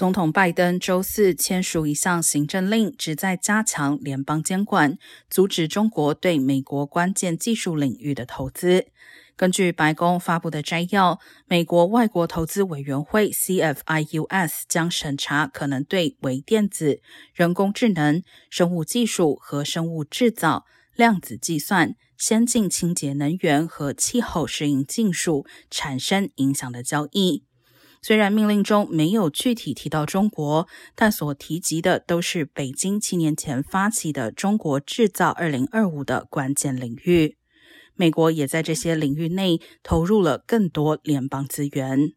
总统拜登周四签署一项行政令，旨在加强联邦监管，阻止中国对美国关键技术领域的投资。根据白宫发布的摘要，美国外国投资委员会 （CFIUS） 将审查可能对微电子、人工智能、生物技术和生物制造、量子计算、先进清洁能源和气候适应技术产生影响的交易。虽然命令中没有具体提到中国，但所提及的都是北京七年前发起的“中国制造二零二五”的关键领域。美国也在这些领域内投入了更多联邦资源。